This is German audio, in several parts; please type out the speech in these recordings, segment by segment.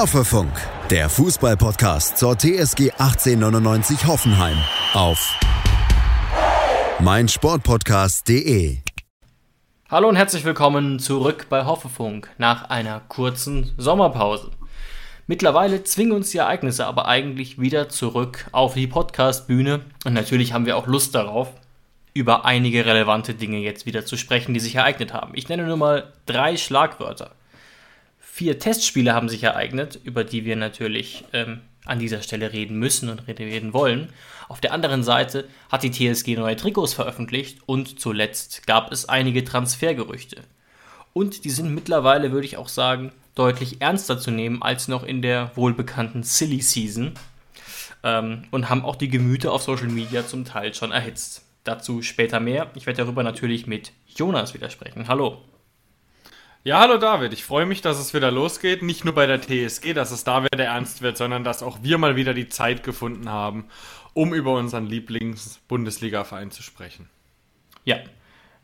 Hoffefunk, der Fußballpodcast zur TSG 1899 Hoffenheim auf meinsportpodcast.de. Hallo und herzlich willkommen zurück bei Hoffefunk nach einer kurzen Sommerpause. Mittlerweile zwingen uns die Ereignisse aber eigentlich wieder zurück auf die Podcast-Bühne und natürlich haben wir auch Lust darauf, über einige relevante Dinge jetzt wieder zu sprechen, die sich ereignet haben. Ich nenne nur mal drei Schlagwörter. Vier Testspiele haben sich ereignet, über die wir natürlich ähm, an dieser Stelle reden müssen und reden wollen. Auf der anderen Seite hat die TSG neue Trikots veröffentlicht und zuletzt gab es einige Transfergerüchte. Und die sind mittlerweile, würde ich auch sagen, deutlich ernster zu nehmen als noch in der wohlbekannten Silly Season ähm, und haben auch die Gemüter auf Social Media zum Teil schon erhitzt. Dazu später mehr. Ich werde darüber natürlich mit Jonas widersprechen. Hallo. Ja, hallo David. Ich freue mich, dass es wieder losgeht. Nicht nur bei der TSG, dass es da wieder ernst wird, sondern dass auch wir mal wieder die Zeit gefunden haben, um über unseren Lieblings-Bundesliga-Verein zu sprechen. Ja,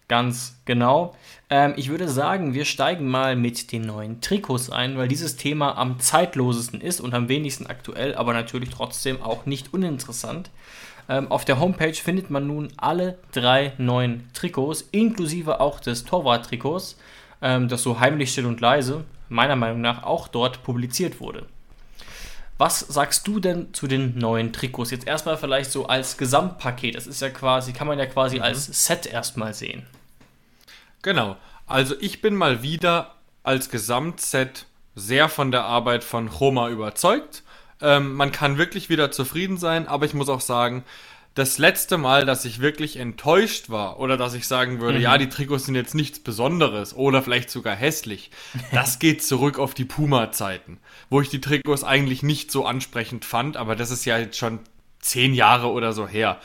ganz genau. Ähm, ich würde sagen, wir steigen mal mit den neuen Trikots ein, weil dieses Thema am zeitlosesten ist und am wenigsten aktuell, aber natürlich trotzdem auch nicht uninteressant. Ähm, auf der Homepage findet man nun alle drei neuen Trikots, inklusive auch des Torwart-Trikots ähm, das so heimlich still und leise, meiner Meinung nach, auch dort publiziert wurde. Was sagst du denn zu den neuen Trikots? Jetzt erstmal vielleicht so als Gesamtpaket. Das ist ja quasi, kann man ja quasi mhm. als Set erstmal sehen. Genau. Also ich bin mal wieder als Gesamtset sehr von der Arbeit von Roma überzeugt. Ähm, man kann wirklich wieder zufrieden sein, aber ich muss auch sagen, das letzte Mal, dass ich wirklich enttäuscht war oder dass ich sagen würde, mhm. ja, die Trikots sind jetzt nichts Besonderes oder vielleicht sogar hässlich, das geht zurück auf die Puma-Zeiten, wo ich die Trikots eigentlich nicht so ansprechend fand, aber das ist ja jetzt schon zehn Jahre oder so her.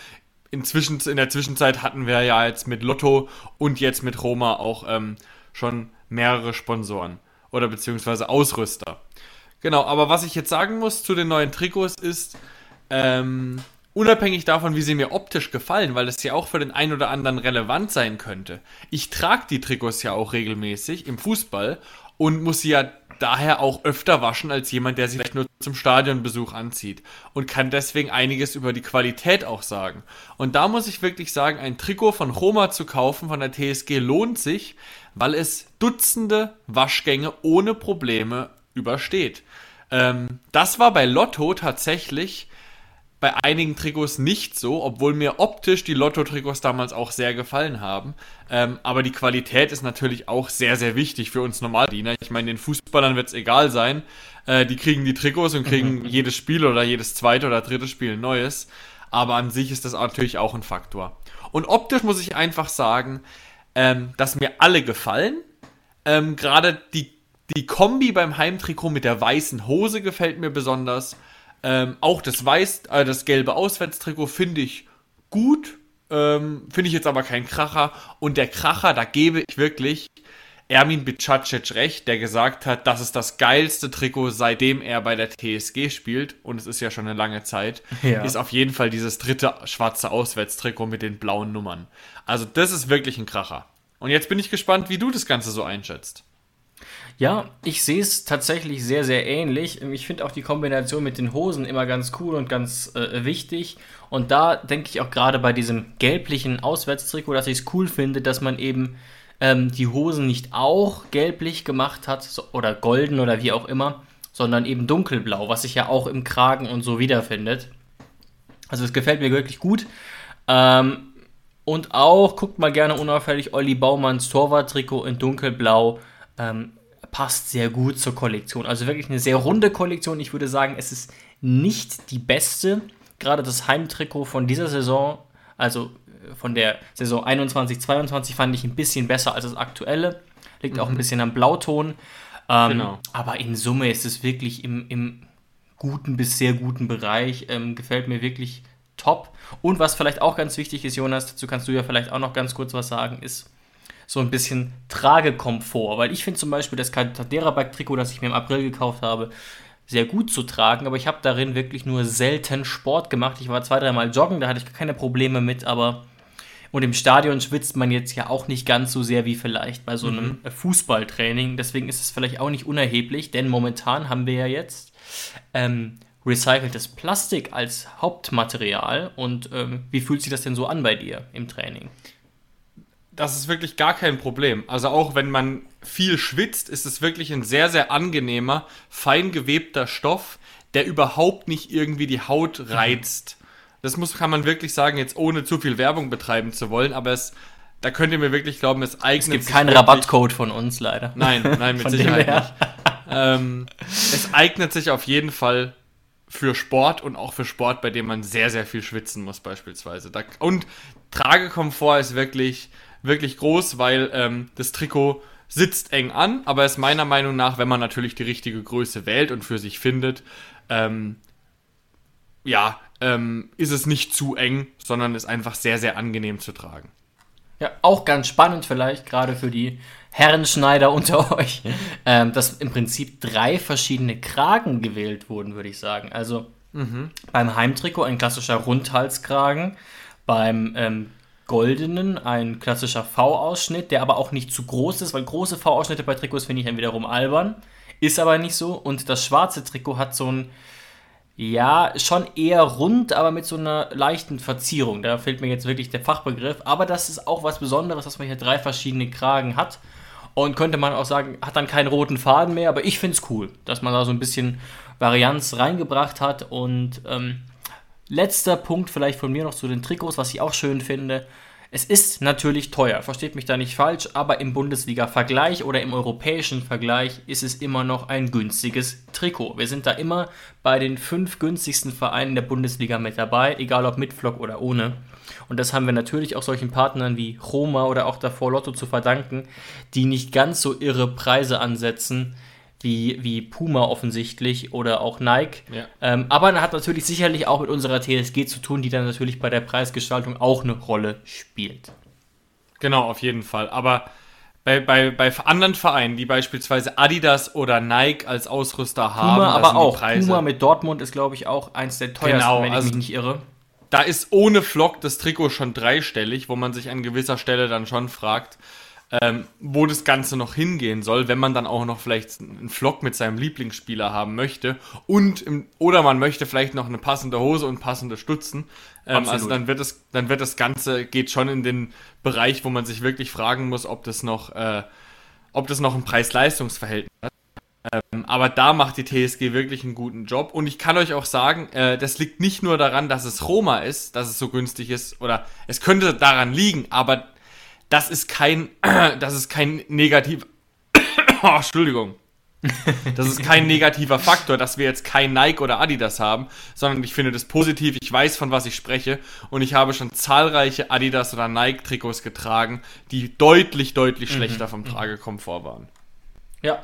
Inzwischen, in der Zwischenzeit hatten wir ja jetzt mit Lotto und jetzt mit Roma auch ähm, schon mehrere Sponsoren oder beziehungsweise Ausrüster. Genau, aber was ich jetzt sagen muss zu den neuen Trikots ist, ähm, Unabhängig davon, wie sie mir optisch gefallen, weil es ja auch für den einen oder anderen relevant sein könnte. Ich trage die Trikots ja auch regelmäßig im Fußball und muss sie ja daher auch öfter waschen als jemand, der sie vielleicht nur zum Stadionbesuch anzieht und kann deswegen einiges über die Qualität auch sagen. Und da muss ich wirklich sagen, ein Trikot von Roma zu kaufen von der TSG lohnt sich, weil es Dutzende Waschgänge ohne Probleme übersteht. Ähm, das war bei Lotto tatsächlich bei einigen Trikots nicht so, obwohl mir optisch die Lotto-Trikots damals auch sehr gefallen haben. Ähm, aber die Qualität ist natürlich auch sehr, sehr wichtig für uns Normaldiener. Ich meine, den Fußballern wird es egal sein. Äh, die kriegen die Trikots und kriegen jedes Spiel oder jedes zweite oder dritte Spiel ein neues. Aber an sich ist das natürlich auch ein Faktor. Und optisch muss ich einfach sagen, ähm, dass mir alle gefallen. Ähm, Gerade die, die Kombi beim Heimtrikot mit der weißen Hose gefällt mir besonders. Ähm, auch das weiß, äh, das gelbe Auswärtstrikot finde ich gut. Ähm, finde ich jetzt aber kein Kracher. Und der Kracher, da gebe ich wirklich Ermin Bicacic recht, der gesagt hat, das ist das geilste Trikot, seitdem er bei der TSG spielt. Und es ist ja schon eine lange Zeit. Ja. Ist auf jeden Fall dieses dritte schwarze Auswärtstrikot mit den blauen Nummern. Also das ist wirklich ein Kracher. Und jetzt bin ich gespannt, wie du das Ganze so einschätzt. Ja, ich sehe es tatsächlich sehr, sehr ähnlich. Ich finde auch die Kombination mit den Hosen immer ganz cool und ganz äh, wichtig. Und da denke ich auch gerade bei diesem gelblichen Auswärtstrikot, dass ich es cool finde, dass man eben ähm, die Hosen nicht auch gelblich gemacht hat so, oder golden oder wie auch immer, sondern eben dunkelblau, was sich ja auch im Kragen und so wiederfindet. Also es gefällt mir wirklich gut. Ähm, und auch, guckt mal gerne unauffällig, Olli Baumanns Torwarttrikot in dunkelblau. Ähm, passt sehr gut zur Kollektion. Also wirklich eine sehr runde Kollektion. Ich würde sagen, es ist nicht die beste. Gerade das Heimtrikot von dieser Saison, also äh, von der Saison 21-22, fand ich ein bisschen besser als das aktuelle. Liegt mhm. auch ein mhm. bisschen am Blauton. Ähm, genau. Aber in Summe ist es wirklich im, im guten bis sehr guten Bereich. Ähm, gefällt mir wirklich top. Und was vielleicht auch ganz wichtig ist, Jonas, dazu kannst du ja vielleicht auch noch ganz kurz was sagen, ist, so ein bisschen Tragekomfort. Weil ich finde zum Beispiel das Cadera-Bike-Trikot, das ich mir im April gekauft habe, sehr gut zu tragen, aber ich habe darin wirklich nur selten Sport gemacht. Ich war zwei, dreimal joggen, da hatte ich keine Probleme mit, aber Und im Stadion schwitzt man jetzt ja auch nicht ganz so sehr wie vielleicht bei so einem mhm. Fußballtraining. Deswegen ist es vielleicht auch nicht unerheblich, denn momentan haben wir ja jetzt ähm, recyceltes Plastik als Hauptmaterial. Und ähm, wie fühlt sich das denn so an bei dir im Training? Das ist wirklich gar kein Problem. Also auch wenn man viel schwitzt, ist es wirklich ein sehr, sehr angenehmer, fein gewebter Stoff, der überhaupt nicht irgendwie die Haut reizt. Das muss, kann man wirklich sagen, jetzt ohne zu viel Werbung betreiben zu wollen, aber es, da könnt ihr mir wirklich glauben, es eignet sich. Es gibt keinen Rabattcode von uns leider. Nein, nein, mit Sicherheit nicht. Ähm, es eignet sich auf jeden Fall für Sport und auch für Sport, bei dem man sehr, sehr viel schwitzen muss, beispielsweise. Da, und Tragekomfort ist wirklich, wirklich groß, weil ähm, das Trikot sitzt eng an, aber ist meiner Meinung nach, wenn man natürlich die richtige Größe wählt und für sich findet, ähm, ja, ähm, ist es nicht zu eng, sondern ist einfach sehr, sehr angenehm zu tragen. Ja, auch ganz spannend vielleicht, gerade für die Herrenschneider unter euch, ähm, dass im Prinzip drei verschiedene Kragen gewählt wurden, würde ich sagen. Also mhm. beim Heimtrikot ein klassischer Rundhalskragen, beim ähm, goldenen ein klassischer V-Ausschnitt, der aber auch nicht zu groß ist, weil große V-Ausschnitte bei Trikots finde ich dann wiederum albern, ist aber nicht so. Und das schwarze Trikot hat so ein ja, schon eher rund, aber mit so einer leichten Verzierung. Da fehlt mir jetzt wirklich der Fachbegriff. Aber das ist auch was Besonderes, dass man hier drei verschiedene Kragen hat. Und könnte man auch sagen, hat dann keinen roten Faden mehr. Aber ich finde es cool, dass man da so ein bisschen Varianz reingebracht hat. Und ähm, letzter Punkt vielleicht von mir noch zu den Trikots, was ich auch schön finde. Es ist natürlich teuer, versteht mich da nicht falsch, aber im Bundesliga-Vergleich oder im europäischen Vergleich ist es immer noch ein günstiges Trikot. Wir sind da immer bei den fünf günstigsten Vereinen der Bundesliga mit dabei, egal ob mit Flock oder ohne. Und das haben wir natürlich auch solchen Partnern wie Roma oder auch davor Lotto zu verdanken, die nicht ganz so irre Preise ansetzen wie, wie Puma offensichtlich oder auch Nike. Ja. Ähm, aber hat natürlich sicherlich auch mit unserer TSG zu tun, die dann natürlich bei der Preisgestaltung auch eine Rolle spielt. Genau, auf jeden Fall. Aber bei, bei, bei anderen Vereinen, die beispielsweise Adidas oder Nike als Ausrüster haben, Puma aber auch. Puma mit Dortmund ist, glaube ich, auch eins der teuersten, genau, wenn ich also mich nicht irre. Da ist ohne Flock das Trikot schon dreistellig, wo man sich an gewisser Stelle dann schon fragt, ähm, wo das Ganze noch hingehen soll, wenn man dann auch noch vielleicht einen Vlog mit seinem Lieblingsspieler haben möchte und im, oder man möchte vielleicht noch eine passende Hose und passende Stutzen. Ähm, also dann wird es, dann wird das Ganze geht schon in den Bereich, wo man sich wirklich fragen muss, ob das noch, äh, ob das noch ein Preis-Leistungs-Verhältnis hat. Ähm, aber da macht die TSG wirklich einen guten Job. Und ich kann euch auch sagen, äh, das liegt nicht nur daran, dass es Roma ist, dass es so günstig ist, oder es könnte daran liegen, aber das ist kein, das ist kein negativ, oh, Entschuldigung. Das ist kein negativer Faktor, dass wir jetzt kein Nike oder Adidas haben, sondern ich finde das positiv. Ich weiß, von was ich spreche und ich habe schon zahlreiche Adidas oder Nike Trikots getragen, die deutlich, deutlich mhm. schlechter vom Tragekomfort waren. Ja.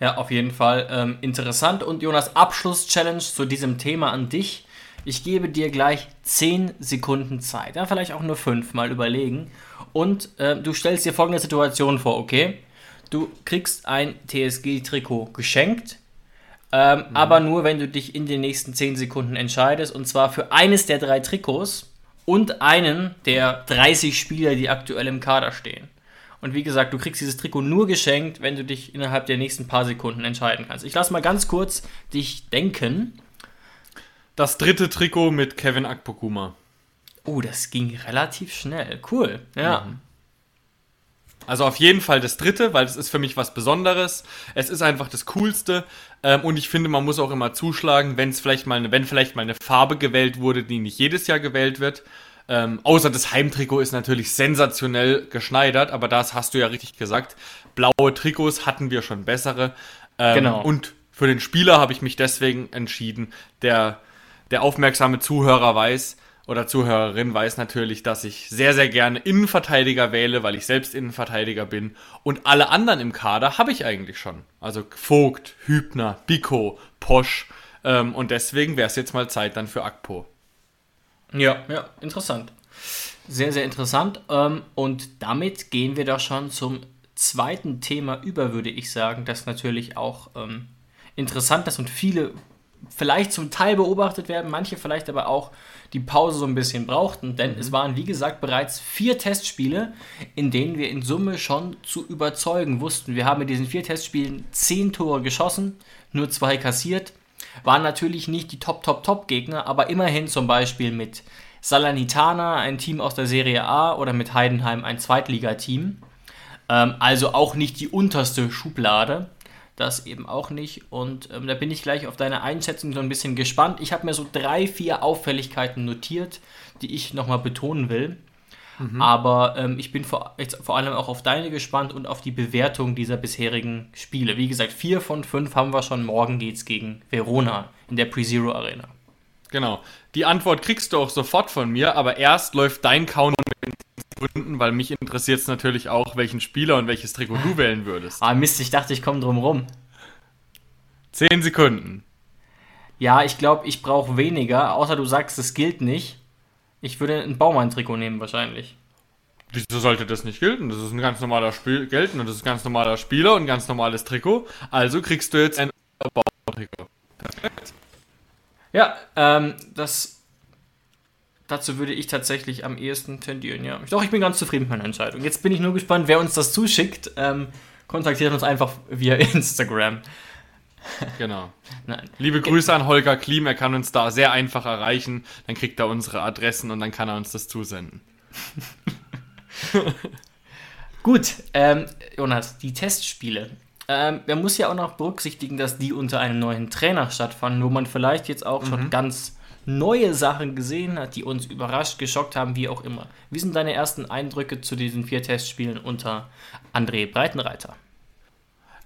Ja, auf jeden Fall ähm, interessant. Und Jonas, Abschluss-Challenge zu diesem Thema an dich. Ich gebe dir gleich 10 Sekunden Zeit. Ja, vielleicht auch nur 5 mal überlegen. Und äh, du stellst dir folgende Situation vor, okay? Du kriegst ein TSG-Trikot geschenkt, ähm, mhm. aber nur, wenn du dich in den nächsten 10 Sekunden entscheidest. Und zwar für eines der drei Trikots und einen der 30 Spieler, die aktuell im Kader stehen. Und wie gesagt, du kriegst dieses Trikot nur geschenkt, wenn du dich innerhalb der nächsten paar Sekunden entscheiden kannst. Ich lasse mal ganz kurz dich denken. Das dritte Trikot mit Kevin Akpokuma. Oh, das ging relativ schnell. Cool. Ja. Mhm. Also auf jeden Fall das dritte, weil es ist für mich was Besonderes. Es ist einfach das Coolste. Ähm, und ich finde, man muss auch immer zuschlagen, wenn es vielleicht mal eine, wenn vielleicht mal eine Farbe gewählt wurde, die nicht jedes Jahr gewählt wird. Ähm, außer das Heimtrikot ist natürlich sensationell geschneidert, aber das hast du ja richtig gesagt. Blaue Trikots hatten wir schon bessere. Ähm, genau. Und für den Spieler habe ich mich deswegen entschieden, der der aufmerksame Zuhörer weiß oder Zuhörerin weiß natürlich, dass ich sehr, sehr gerne Innenverteidiger wähle, weil ich selbst Innenverteidiger bin. Und alle anderen im Kader habe ich eigentlich schon. Also Vogt, Hübner, Biko, Posch. Ähm, und deswegen wäre es jetzt mal Zeit dann für Akpo. Ja, ja, interessant. Sehr, sehr interessant. Ähm, und damit gehen wir doch schon zum zweiten Thema über, würde ich sagen, das natürlich auch ähm, interessant ist und viele vielleicht zum Teil beobachtet werden, manche vielleicht aber auch die Pause so ein bisschen brauchten, denn mhm. es waren, wie gesagt, bereits vier Testspiele, in denen wir in Summe schon zu überzeugen wussten. Wir haben in diesen vier Testspielen zehn Tore geschossen, nur zwei kassiert. Waren natürlich nicht die Top, Top, Top-Gegner, aber immerhin zum Beispiel mit Salernitana, ein Team aus der Serie A, oder mit Heidenheim, ein Zweitligateam. Ähm, also auch nicht die unterste Schublade das eben auch nicht. Und ähm, da bin ich gleich auf deine Einschätzung so ein bisschen gespannt. Ich habe mir so drei, vier Auffälligkeiten notiert, die ich nochmal betonen will. Mhm. Aber ähm, ich bin vor, jetzt vor allem auch auf deine gespannt und auf die Bewertung dieser bisherigen Spiele. Wie gesagt, vier von fünf haben wir schon. Morgen geht es gegen Verona in der Pre-Zero Arena. Genau. Die Antwort kriegst du auch sofort von mir, aber erst läuft dein Count mit Gründen, weil mich interessiert es natürlich auch, welchen Spieler und welches Trikot du wählen würdest. Ah, Mist, ich dachte, ich komme drum rum. Zehn Sekunden. Ja, ich glaube, ich brauche weniger, außer du sagst, es gilt nicht. Ich würde ein Baumann-Trikot nehmen, wahrscheinlich. Wieso sollte das nicht gelten? Das ist ein ganz normaler Spiel gelten und das ist ein ganz normaler Spieler und ein ganz normales Trikot. Also kriegst du jetzt ein Baumann-Trikot. Perfekt. Ja, ähm, das Dazu würde ich tatsächlich am ehesten tendieren, ja. Doch, ich bin ganz zufrieden mit meiner Entscheidung. Jetzt bin ich nur gespannt, wer uns das zuschickt. Ähm, kontaktiert uns einfach via Instagram. Genau. Nein. Liebe Grüße an Holger Klim, er kann uns da sehr einfach erreichen. Dann kriegt er unsere Adressen und dann kann er uns das zusenden. Gut, ähm, Jonas, die Testspiele. Ähm, man muss ja auch noch berücksichtigen, dass die unter einem neuen Trainer stattfanden, wo man vielleicht jetzt auch mhm. schon ganz neue Sachen gesehen hat, die uns überrascht, geschockt haben, wie auch immer. Wie sind deine ersten Eindrücke zu diesen vier Testspielen unter André Breitenreiter?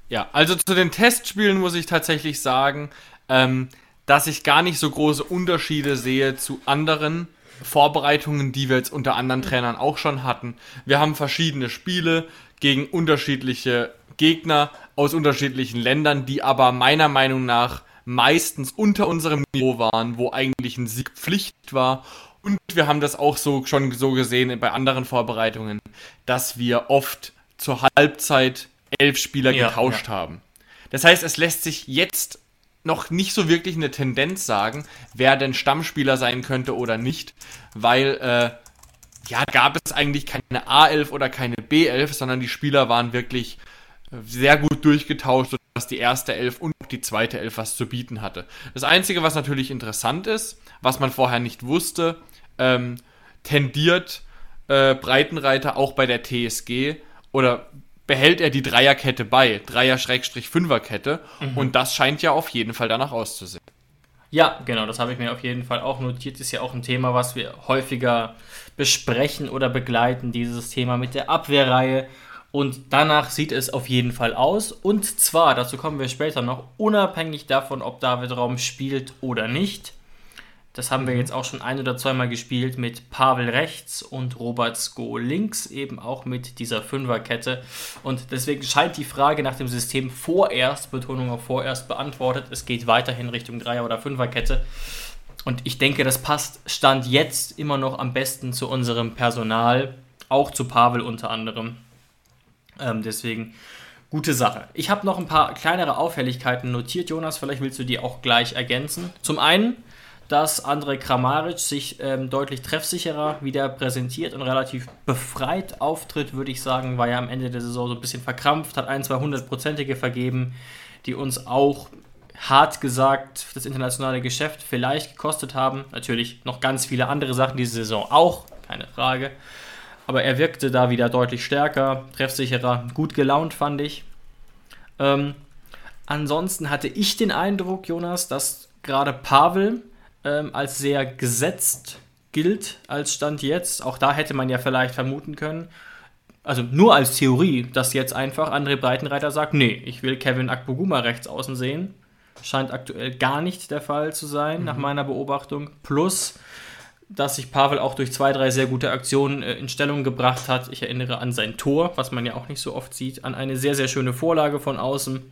Ja, also zu den Testspielen muss ich tatsächlich sagen, ähm, dass ich gar nicht so große Unterschiede sehe zu anderen Vorbereitungen, die wir jetzt unter anderen Trainern auch schon hatten. Wir haben verschiedene Spiele gegen unterschiedliche Gegner aus unterschiedlichen Ländern, die aber meiner Meinung nach meistens unter unserem Niveau waren, wo eigentlich ein Sieg Pflicht war. Und wir haben das auch so schon so gesehen bei anderen Vorbereitungen, dass wir oft zur Halbzeit elf Spieler ja, getauscht ja. haben. Das heißt, es lässt sich jetzt noch nicht so wirklich eine Tendenz sagen, wer denn Stammspieler sein könnte oder nicht, weil äh, ja gab es eigentlich keine A11 oder keine B11, sondern die Spieler waren wirklich sehr gut durchgetauscht, sodass die erste Elf und die zweite Elf was zu bieten hatte. Das Einzige, was natürlich interessant ist, was man vorher nicht wusste, ähm, tendiert äh, Breitenreiter auch bei der TSG oder behält er die Dreierkette bei, Dreier-Fünferkette mhm. und das scheint ja auf jeden Fall danach auszusehen. Ja, genau, das habe ich mir auf jeden Fall auch notiert. Ist ja auch ein Thema, was wir häufiger besprechen oder begleiten, dieses Thema mit der Abwehrreihe. Und danach sieht es auf jeden Fall aus. Und zwar, dazu kommen wir später noch, unabhängig davon, ob David Raum spielt oder nicht. Das haben wir mhm. jetzt auch schon ein oder zweimal gespielt mit Pavel rechts und Robert Sko links, eben auch mit dieser Fünferkette. Und deswegen scheint die Frage nach dem System vorerst, Betonung auf vorerst, beantwortet. Es geht weiterhin Richtung Dreier- oder Fünferkette. Und ich denke, das passt Stand jetzt immer noch am besten zu unserem Personal, auch zu Pavel unter anderem. Ähm, deswegen gute Sache. Ich habe noch ein paar kleinere Auffälligkeiten notiert, Jonas. Vielleicht willst du die auch gleich ergänzen. Zum einen, dass André Kramaric sich ähm, deutlich treffsicherer wieder präsentiert und relativ befreit auftritt, würde ich sagen. War ja am Ende der Saison so ein bisschen verkrampft, hat ein, zwei hundertprozentige vergeben, die uns auch hart gesagt das internationale Geschäft vielleicht gekostet haben. Natürlich noch ganz viele andere Sachen diese Saison auch, keine Frage. Aber er wirkte da wieder deutlich stärker, treffsicherer, gut gelaunt, fand ich. Ähm, ansonsten hatte ich den Eindruck, Jonas, dass gerade Pavel ähm, als sehr gesetzt gilt als Stand jetzt. Auch da hätte man ja vielleicht vermuten können, also nur als Theorie, dass jetzt einfach André Breitenreiter sagt, nee, ich will Kevin Akboguma rechts außen sehen. Scheint aktuell gar nicht der Fall zu sein, mhm. nach meiner Beobachtung. Plus, dass sich Pavel auch durch zwei, drei sehr gute Aktionen äh, in Stellung gebracht hat. Ich erinnere an sein Tor, was man ja auch nicht so oft sieht, an eine sehr, sehr schöne Vorlage von außen.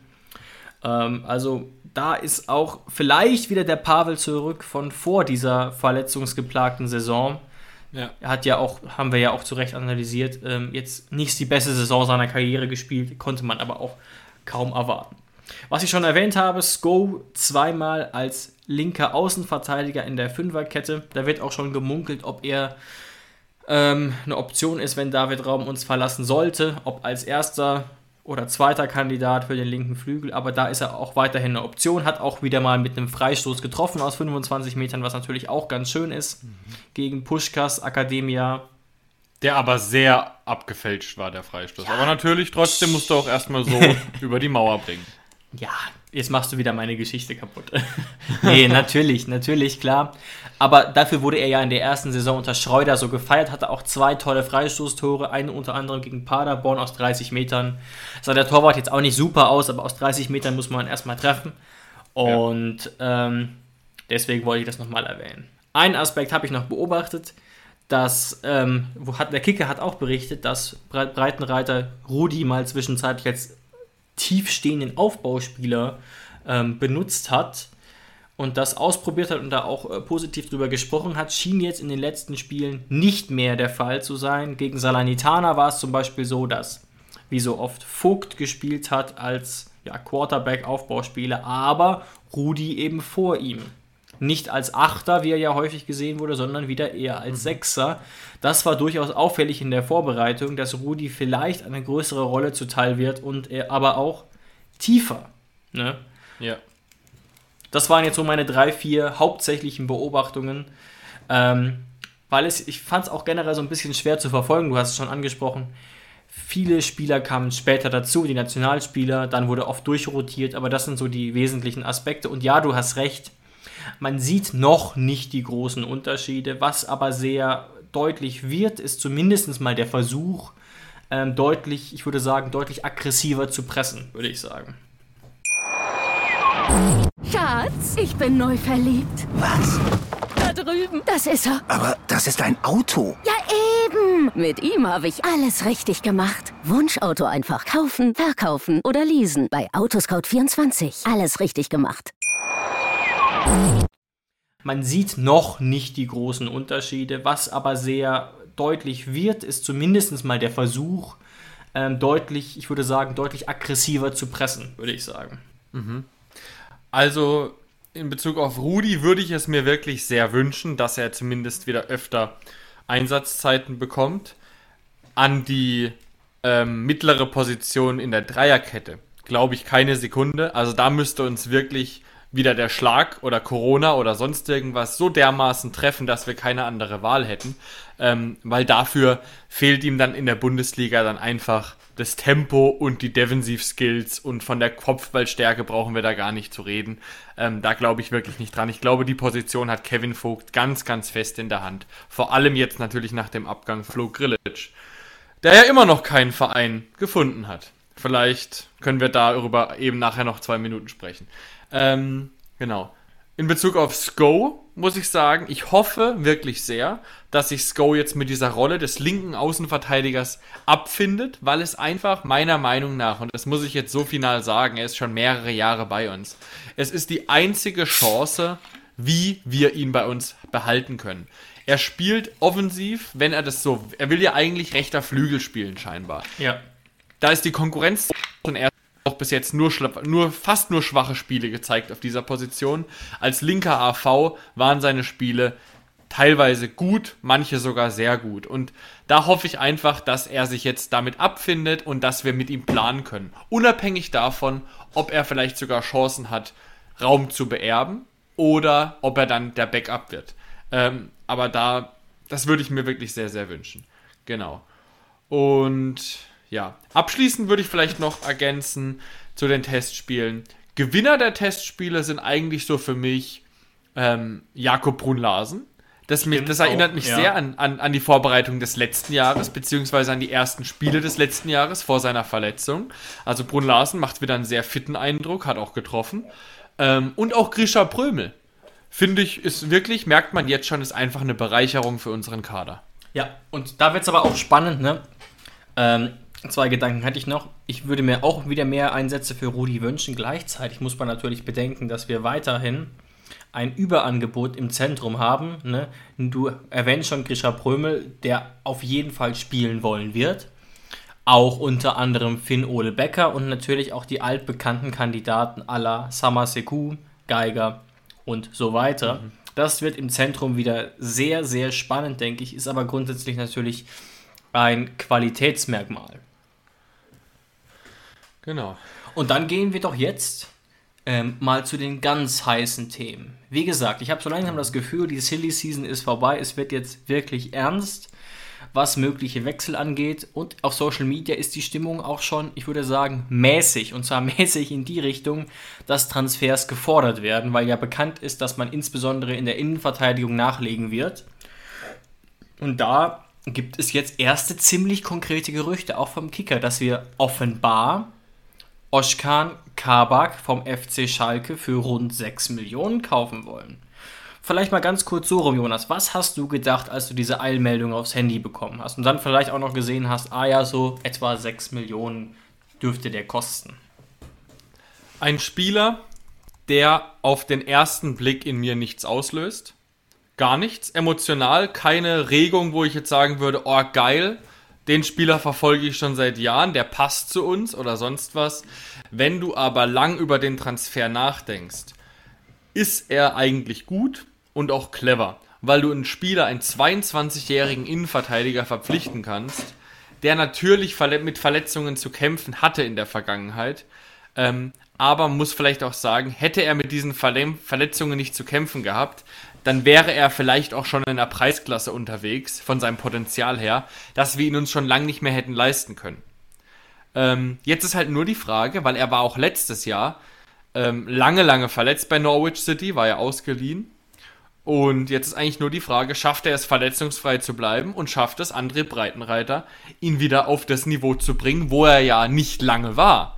Ähm, also da ist auch vielleicht wieder der Pavel zurück von vor dieser verletzungsgeplagten Saison. Ja. Er hat ja auch, haben wir ja auch zu Recht analysiert, ähm, jetzt nicht die beste Saison seiner Karriere gespielt, konnte man aber auch kaum erwarten. Was ich schon erwähnt habe, Sko zweimal als linker Außenverteidiger in der Fünferkette. Da wird auch schon gemunkelt, ob er ähm, eine Option ist, wenn David Raum uns verlassen sollte, ob als erster oder zweiter Kandidat für den linken Flügel, aber da ist er auch weiterhin eine Option, hat auch wieder mal mit einem Freistoß getroffen aus 25 Metern, was natürlich auch ganz schön ist, mhm. gegen Puschkas Akademia. Der aber sehr abgefälscht war, der Freistoß. Ja. Aber natürlich, trotzdem musst du auch erstmal so über die Mauer bringen. Ja, jetzt machst du wieder meine Geschichte kaputt. nee, natürlich, natürlich, klar. Aber dafür wurde er ja in der ersten Saison unter Schreuder so gefeiert, hatte auch zwei tolle Freistoßtore, einen unter anderem gegen Paderborn aus 30 Metern. Sah der Torwart jetzt auch nicht super aus, aber aus 30 Metern muss man erstmal treffen. Und ja. ähm, deswegen wollte ich das nochmal erwähnen. Einen Aspekt habe ich noch beobachtet, dass ähm, wo hat, der Kicker hat auch berichtet, dass Breitenreiter Rudi mal zwischenzeitlich als tiefstehenden Aufbauspieler ähm, benutzt hat und das ausprobiert hat und da auch äh, positiv drüber gesprochen hat, schien jetzt in den letzten Spielen nicht mehr der Fall zu sein. Gegen Salernitana war es zum Beispiel so, dass, wie so oft, Vogt gespielt hat als ja, Quarterback-Aufbauspieler, aber Rudi eben vor ihm. Nicht als Achter, wie er ja häufig gesehen wurde, sondern wieder eher als mhm. Sechser. Das war durchaus auffällig in der Vorbereitung, dass Rudi vielleicht eine größere Rolle zuteil wird und er aber auch tiefer. Ne? Ja. Das waren jetzt so meine drei, vier hauptsächlichen Beobachtungen. Ähm, weil es, ich fand es auch generell so ein bisschen schwer zu verfolgen. Du hast es schon angesprochen. Viele Spieler kamen später dazu, die Nationalspieler, dann wurde oft durchrotiert, aber das sind so die wesentlichen Aspekte. Und ja, du hast recht, man sieht noch nicht die großen Unterschiede. Was aber sehr deutlich wird, ist zumindest mal der Versuch, ähm, deutlich, ich würde sagen, deutlich aggressiver zu pressen, würde ich sagen. Schatz, ich bin neu verliebt. Was? Da drüben. Das ist er. Aber das ist ein Auto. Ja, eben. Mit ihm habe ich alles richtig gemacht. Wunschauto einfach kaufen, verkaufen oder leasen. Bei Autoscout24. Alles richtig gemacht. Man sieht noch nicht die großen Unterschiede. Was aber sehr deutlich wird, ist zumindest mal der Versuch, ähm, deutlich, ich würde sagen, deutlich aggressiver zu pressen, würde ich sagen. Mhm. Also in Bezug auf Rudi würde ich es mir wirklich sehr wünschen, dass er zumindest wieder öfter Einsatzzeiten bekommt. An die ähm, mittlere Position in der Dreierkette glaube ich keine Sekunde. Also da müsste uns wirklich wieder der Schlag oder Corona oder sonst irgendwas so dermaßen treffen, dass wir keine andere Wahl hätten. Ähm, weil dafür fehlt ihm dann in der Bundesliga dann einfach das Tempo und die Defensiv-Skills und von der Kopfballstärke brauchen wir da gar nicht zu reden. Ähm, da glaube ich wirklich nicht dran. Ich glaube, die Position hat Kevin Vogt ganz, ganz fest in der Hand. Vor allem jetzt natürlich nach dem Abgang Flo Grillitsch, der ja immer noch keinen Verein gefunden hat. Vielleicht können wir darüber eben nachher noch zwei Minuten sprechen. Ähm, genau. In Bezug auf Sko muss ich sagen, ich hoffe wirklich sehr, dass sich Sko jetzt mit dieser Rolle des linken Außenverteidigers abfindet, weil es einfach meiner Meinung nach, und das muss ich jetzt so final sagen, er ist schon mehrere Jahre bei uns, es ist die einzige Chance, wie wir ihn bei uns behalten können. Er spielt offensiv, wenn er das so, er will ja eigentlich rechter Flügel spielen scheinbar. Ja. Da ist die Konkurrenz und er auch bis jetzt nur, nur fast nur schwache Spiele gezeigt auf dieser Position. Als linker AV waren seine Spiele teilweise gut, manche sogar sehr gut. Und da hoffe ich einfach, dass er sich jetzt damit abfindet und dass wir mit ihm planen können. Unabhängig davon, ob er vielleicht sogar Chancen hat, Raum zu beerben oder ob er dann der Backup wird. Ähm, aber da, das würde ich mir wirklich sehr, sehr wünschen. Genau. Und ja, abschließend würde ich vielleicht noch ergänzen zu den Testspielen. Gewinner der Testspiele sind eigentlich so für mich ähm, Jakob Brunlasen. Das, mich, das erinnert mich ja. sehr an, an, an die Vorbereitung des letzten Jahres, beziehungsweise an die ersten Spiele des letzten Jahres vor seiner Verletzung. Also Brun Larsen macht wieder einen sehr fitten Eindruck, hat auch getroffen. Ähm, und auch Grisha Prömel. Finde ich, ist wirklich, merkt man jetzt schon, ist einfach eine Bereicherung für unseren Kader. Ja, und da wird es aber auch spannend, ne? Ähm, Zwei Gedanken hatte ich noch. Ich würde mir auch wieder mehr Einsätze für Rudi wünschen. Gleichzeitig muss man natürlich bedenken, dass wir weiterhin ein Überangebot im Zentrum haben. Ne? Du erwähnst schon Grisha Prömel, der auf jeden Fall spielen wollen wird. auch unter anderem Finn Ole Becker und natürlich auch die altbekannten Kandidaten aller Sama Sekou, Geiger und so weiter. Mhm. Das wird im Zentrum wieder sehr, sehr spannend, denke ich, ist aber grundsätzlich natürlich ein Qualitätsmerkmal. Genau. Und dann gehen wir doch jetzt ähm, mal zu den ganz heißen Themen. Wie gesagt, ich habe so langsam das Gefühl, die Silly Season ist vorbei. Es wird jetzt wirklich ernst was mögliche Wechsel angeht. Und auf Social Media ist die Stimmung auch schon, ich würde sagen, mäßig. Und zwar mäßig in die Richtung, dass Transfers gefordert werden, weil ja bekannt ist, dass man insbesondere in der Innenverteidigung nachlegen wird. Und da gibt es jetzt erste ziemlich konkrete Gerüchte, auch vom Kicker, dass wir offenbar Oschkan Kabak vom FC Schalke für rund 6 Millionen kaufen wollen. Vielleicht mal ganz kurz so rum, Jonas. Was hast du gedacht, als du diese Eilmeldung aufs Handy bekommen hast und dann vielleicht auch noch gesehen hast, ah ja, so etwa 6 Millionen dürfte der kosten? Ein Spieler, der auf den ersten Blick in mir nichts auslöst. Gar nichts. Emotional, keine Regung, wo ich jetzt sagen würde, oh geil, den Spieler verfolge ich schon seit Jahren, der passt zu uns oder sonst was. Wenn du aber lang über den Transfer nachdenkst, ist er eigentlich gut? und auch clever, weil du einen Spieler, einen 22-jährigen Innenverteidiger verpflichten kannst, der natürlich mit Verletzungen zu kämpfen hatte in der Vergangenheit, ähm, aber muss vielleicht auch sagen, hätte er mit diesen Verletzungen nicht zu kämpfen gehabt, dann wäre er vielleicht auch schon in der Preisklasse unterwegs, von seinem Potenzial her, dass wir ihn uns schon lange nicht mehr hätten leisten können. Ähm, jetzt ist halt nur die Frage, weil er war auch letztes Jahr ähm, lange, lange verletzt bei Norwich City, war er ausgeliehen. Und jetzt ist eigentlich nur die Frage, schafft er es verletzungsfrei zu bleiben und schafft es André Breitenreiter, ihn wieder auf das Niveau zu bringen, wo er ja nicht lange war.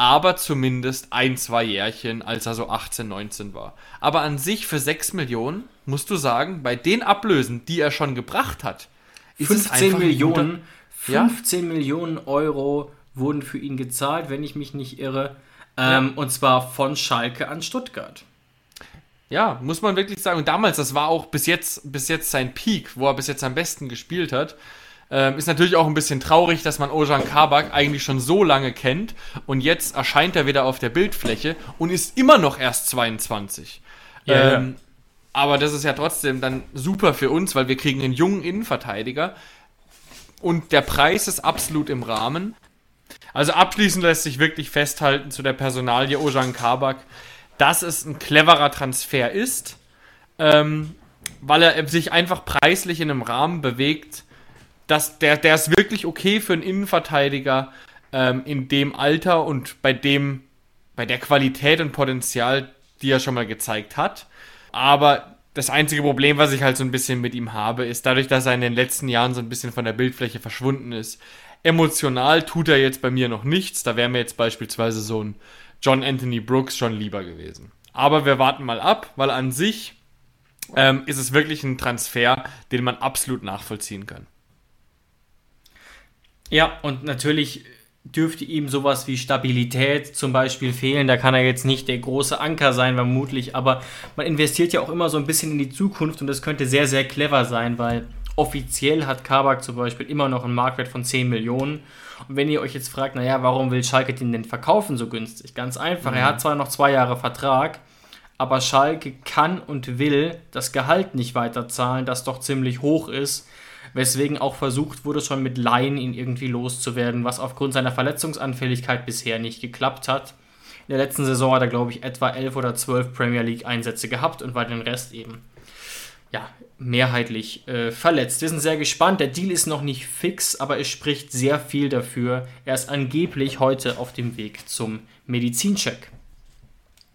Aber zumindest ein, zwei Jährchen, als er so 18, 19 war. Aber an sich für 6 Millionen, musst du sagen, bei den Ablösen, die er schon gebracht hat, ist 15 Millionen, guter, 15 ja? Millionen Euro wurden für ihn gezahlt, wenn ich mich nicht irre. Ähm, ja. Und zwar von Schalke an Stuttgart. Ja, muss man wirklich sagen. Und damals, das war auch bis jetzt, bis jetzt sein Peak, wo er bis jetzt am besten gespielt hat. Ähm, ist natürlich auch ein bisschen traurig, dass man Ojan Kabak eigentlich schon so lange kennt und jetzt erscheint er wieder auf der Bildfläche und ist immer noch erst 22. Yeah. Ähm, aber das ist ja trotzdem dann super für uns, weil wir kriegen einen jungen Innenverteidiger und der Preis ist absolut im Rahmen. Also abschließend lässt sich wirklich festhalten zu der Personalie Ojan Kabak dass es ein cleverer Transfer ist, ähm, weil er sich einfach preislich in einem Rahmen bewegt, dass der, der ist wirklich okay für einen Innenverteidiger ähm, in dem Alter und bei dem, bei der Qualität und Potenzial, die er schon mal gezeigt hat. Aber das einzige Problem, was ich halt so ein bisschen mit ihm habe, ist dadurch, dass er in den letzten Jahren so ein bisschen von der Bildfläche verschwunden ist. Emotional tut er jetzt bei mir noch nichts. Da wäre mir jetzt beispielsweise so ein John Anthony Brooks schon lieber gewesen. Aber wir warten mal ab, weil an sich ähm, ist es wirklich ein Transfer, den man absolut nachvollziehen kann. Ja, und natürlich dürfte ihm sowas wie Stabilität zum Beispiel fehlen. Da kann er jetzt nicht der große Anker sein, vermutlich. Aber man investiert ja auch immer so ein bisschen in die Zukunft und das könnte sehr, sehr clever sein, weil offiziell hat Kabak zum Beispiel immer noch einen Marktwert von 10 Millionen. Und wenn ihr euch jetzt fragt, naja, warum will Schalke den denn verkaufen so günstig? Ganz einfach, mhm. er hat zwar noch zwei Jahre Vertrag, aber Schalke kann und will das Gehalt nicht weiterzahlen, das doch ziemlich hoch ist, weswegen auch versucht wurde, schon mit Laien ihn irgendwie loszuwerden, was aufgrund seiner Verletzungsanfälligkeit bisher nicht geklappt hat. In der letzten Saison hat er, glaube ich, etwa 11 oder 12 Premier League-Einsätze gehabt und war den Rest eben ja, mehrheitlich äh, verletzt. Wir sind sehr gespannt. Der Deal ist noch nicht fix, aber es spricht sehr viel dafür. Er ist angeblich heute auf dem Weg zum Medizincheck.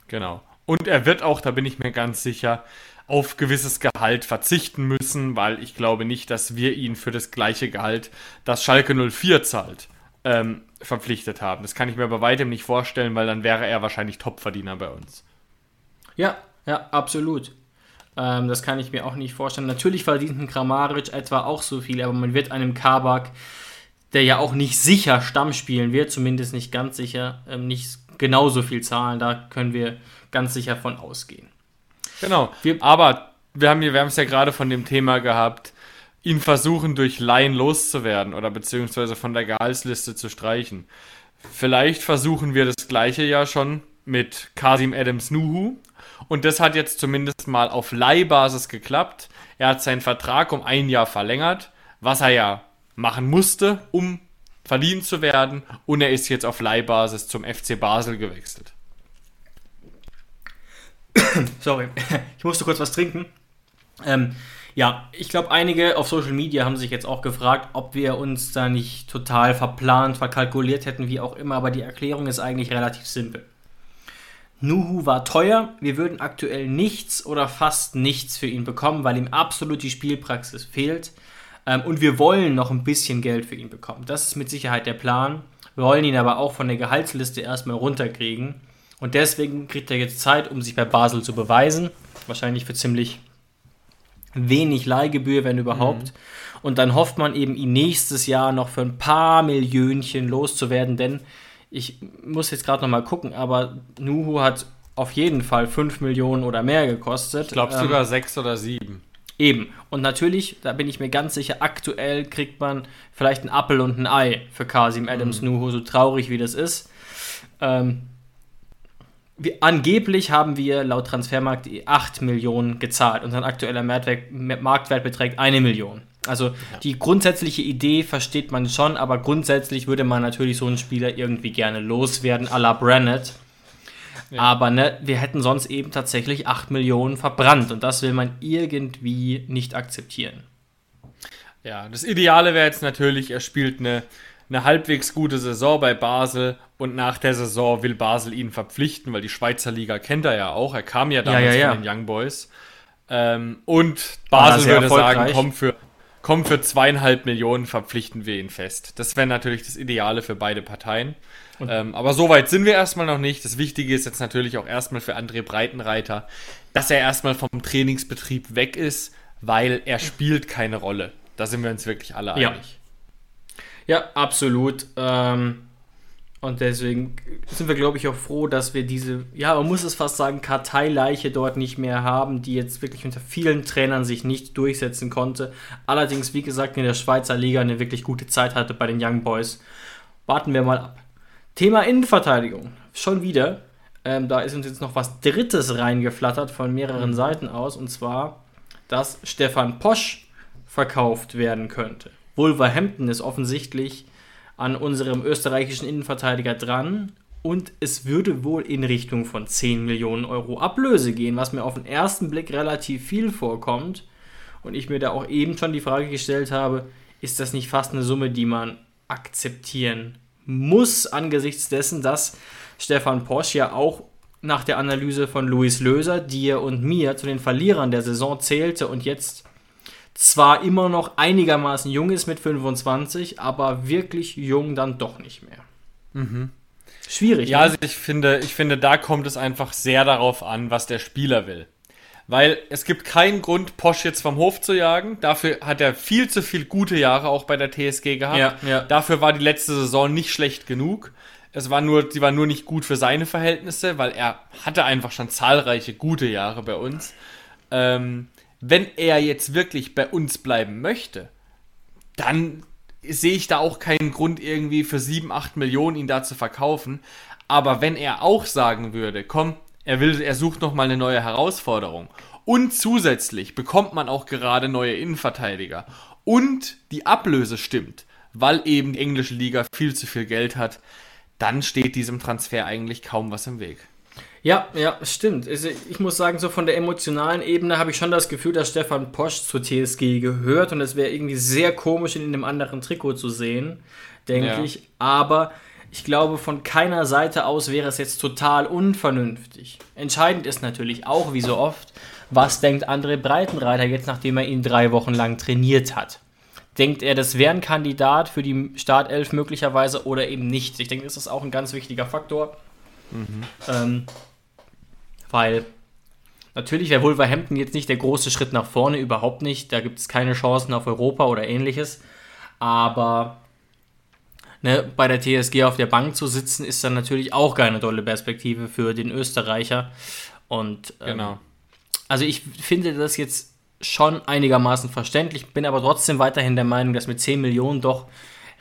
Genau. Und er wird auch, da bin ich mir ganz sicher, auf gewisses Gehalt verzichten müssen, weil ich glaube nicht, dass wir ihn für das gleiche Gehalt, das Schalke 04 zahlt, ähm, verpflichtet haben. Das kann ich mir bei weitem nicht vorstellen, weil dann wäre er wahrscheinlich Topverdiener bei uns. Ja, ja, absolut. Ähm, das kann ich mir auch nicht vorstellen. Natürlich verdient ein Kramaric etwa auch so viel, aber man wird einem Kabak, der ja auch nicht sicher Stamm spielen wird, zumindest nicht ganz sicher, ähm, nicht genauso viel zahlen. Da können wir ganz sicher von ausgehen. Genau. Wir, aber wir haben, wir haben es ja gerade von dem Thema gehabt, ihn versuchen, durch Laien loszuwerden oder beziehungsweise von der Gehaltsliste zu streichen. Vielleicht versuchen wir das gleiche ja schon mit Kasim Adams Nuhu. Und das hat jetzt zumindest mal auf Leihbasis geklappt. Er hat seinen Vertrag um ein Jahr verlängert, was er ja machen musste, um verliehen zu werden. Und er ist jetzt auf Leihbasis zum FC Basel gewechselt. Sorry, ich musste kurz was trinken. Ähm, ja, ich glaube, einige auf Social Media haben sich jetzt auch gefragt, ob wir uns da nicht total verplant, verkalkuliert hätten, wie auch immer, aber die Erklärung ist eigentlich relativ simpel. Nuhu war teuer, wir würden aktuell nichts oder fast nichts für ihn bekommen, weil ihm absolut die Spielpraxis fehlt. Ähm, und wir wollen noch ein bisschen Geld für ihn bekommen. Das ist mit Sicherheit der Plan. Wir wollen ihn aber auch von der Gehaltsliste erstmal runterkriegen. Und deswegen kriegt er jetzt Zeit, um sich bei Basel zu beweisen. Wahrscheinlich für ziemlich wenig Leihgebühr, wenn überhaupt. Mhm. Und dann hofft man eben, ihn nächstes Jahr noch für ein paar Millionchen loszuwerden, denn ich muss jetzt gerade noch mal gucken, aber Nuhu hat auf jeden Fall 5 Millionen oder mehr gekostet. Ich glaube ähm, sogar 6 oder 7. Eben. Und natürlich, da bin ich mir ganz sicher, aktuell kriegt man vielleicht einen Appel und ein Ei für Kasim Adams mhm. Nuhu, so traurig wie das ist. Ähm, wir, angeblich haben wir laut Transfermarkt 8 Millionen gezahlt. Unser aktueller Marktwert, Marktwert beträgt eine Million. Also ja. die grundsätzliche Idee versteht man schon, aber grundsätzlich würde man natürlich so einen Spieler irgendwie gerne loswerden, à la Brannett. Ja. Aber ne, wir hätten sonst eben tatsächlich 8 Millionen verbrannt und das will man irgendwie nicht akzeptieren. Ja, das Ideale wäre jetzt natürlich, er spielt eine eine halbwegs gute Saison bei Basel und nach der Saison will Basel ihn verpflichten, weil die Schweizer Liga kennt er ja auch. Er kam ja damals ja, ja, ja. von den Young Boys. Ähm, und Basel würde sagen, komm für, komm für zweieinhalb Millionen verpflichten wir ihn fest. Das wäre natürlich das Ideale für beide Parteien. Ähm, aber so weit sind wir erstmal noch nicht. Das Wichtige ist jetzt natürlich auch erstmal für André Breitenreiter, dass er erstmal vom Trainingsbetrieb weg ist, weil er spielt keine Rolle. Da sind wir uns wirklich alle einig. Ja, absolut. Ähm, und deswegen sind wir, glaube ich, auch froh, dass wir diese, ja, man muss es fast sagen, Karteileiche dort nicht mehr haben, die jetzt wirklich unter vielen Trainern sich nicht durchsetzen konnte. Allerdings, wie gesagt, in der Schweizer Liga eine wirklich gute Zeit hatte bei den Young Boys. Warten wir mal ab. Thema Innenverteidigung. Schon wieder. Ähm, da ist uns jetzt noch was Drittes reingeflattert von mehreren. Seiten aus. Und zwar, dass Stefan Posch verkauft werden könnte. Wolverhampton ist offensichtlich an unserem österreichischen Innenverteidiger dran und es würde wohl in Richtung von 10 Millionen Euro Ablöse gehen, was mir auf den ersten Blick relativ viel vorkommt. Und ich mir da auch eben schon die Frage gestellt habe, ist das nicht fast eine Summe, die man akzeptieren muss angesichts dessen, dass Stefan Posch ja auch nach der Analyse von Luis Löser, dir und mir zu den Verlierern der Saison zählte und jetzt zwar immer noch einigermaßen jung ist mit 25, aber wirklich jung dann doch nicht mehr. Mhm. Schwierig. Ja, ne? also ich finde, ich finde, da kommt es einfach sehr darauf an, was der Spieler will. Weil es gibt keinen Grund, Posch jetzt vom Hof zu jagen. Dafür hat er viel zu viel gute Jahre auch bei der TSG gehabt. Ja, ja. Dafür war die letzte Saison nicht schlecht genug. Es war nur, sie war nur nicht gut für seine Verhältnisse, weil er hatte einfach schon zahlreiche gute Jahre bei uns. Ähm, wenn er jetzt wirklich bei uns bleiben möchte, dann sehe ich da auch keinen Grund irgendwie für 7, 8 Millionen ihn da zu verkaufen. Aber wenn er auch sagen würde, komm, er will, er sucht noch mal eine neue Herausforderung und zusätzlich bekommt man auch gerade neue Innenverteidiger und die Ablöse stimmt, weil eben die englische Liga viel zu viel Geld hat, dann steht diesem Transfer eigentlich kaum was im Weg. Ja, ja, stimmt. Also ich muss sagen, so von der emotionalen Ebene habe ich schon das Gefühl, dass Stefan Posch zur TSG gehört und es wäre irgendwie sehr komisch, ihn in einem anderen Trikot zu sehen, denke ja. ich. Aber ich glaube, von keiner Seite aus wäre es jetzt total unvernünftig. Entscheidend ist natürlich auch, wie so oft, was denkt André Breitenreiter jetzt, nachdem er ihn drei Wochen lang trainiert hat. Denkt er, das wäre ein Kandidat für die Startelf möglicherweise oder eben nicht? Ich denke, das ist auch ein ganz wichtiger Faktor. Mhm. Ähm, weil natürlich wäre Wolverhampton jetzt nicht der große Schritt nach vorne, überhaupt nicht. Da gibt es keine Chancen auf Europa oder ähnliches. Aber ne, bei der TSG auf der Bank zu sitzen, ist dann natürlich auch keine tolle Perspektive für den Österreicher. Und ähm, genau. Also ich finde das jetzt schon einigermaßen verständlich, bin aber trotzdem weiterhin der Meinung, dass mit 10 Millionen doch